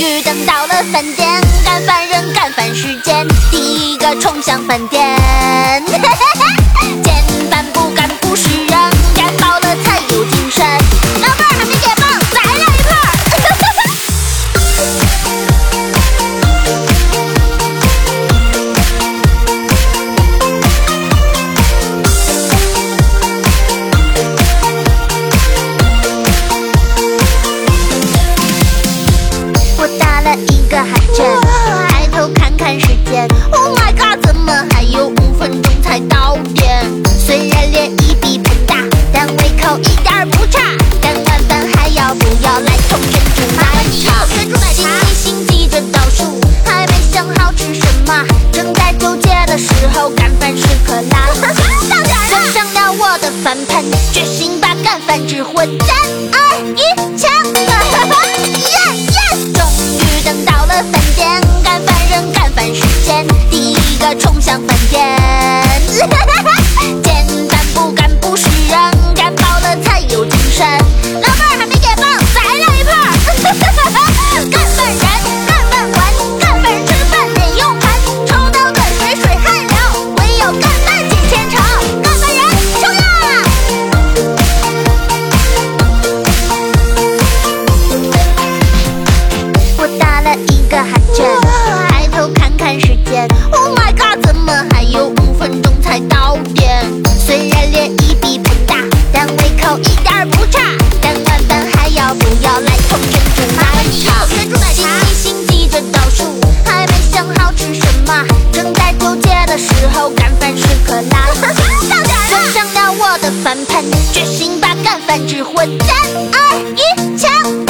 于等到了饭点，干饭人干饭时间，第一个冲向饭店。但胃口一点儿不差。干完饭还要不要来桶珍珠奶茶？心里心急着倒数，还没想好吃什么，正在纠结的时候，干饭时刻来了。端上了我的饭盆，决心把干饭之魂三二一抢！耶耶！终于等到了饭点，干饭人干饭时间，第一个冲向饭店。了一个寒暄，抬头看看时间，Oh my god，怎么还有五分钟才到点？虽然脸一比不大，但胃口一点儿不差。干完饭还要不要来桶珍珠奶茶？心里心急着倒数，还没想好吃什么，正在纠结的时候，干饭时刻来了。端上了我的饭盆，决心把干饭之魂三二一抢！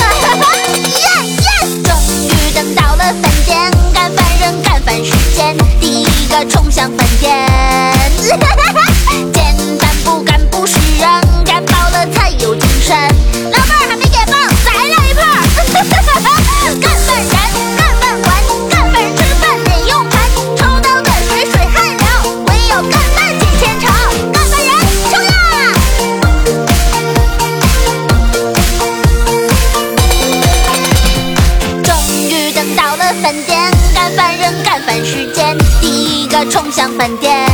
个冲向饭店。简单不干不是人，干饱了才有精神。老妹儿还没解放，再来一盘儿。干饭人，干饭完，干饭吃饭得用盘，抽刀断水水汗流，唯有干饭解千愁。干饭人，冲呀！终于等到了饭点，干饭人干饭时间，第一个冲向饭店。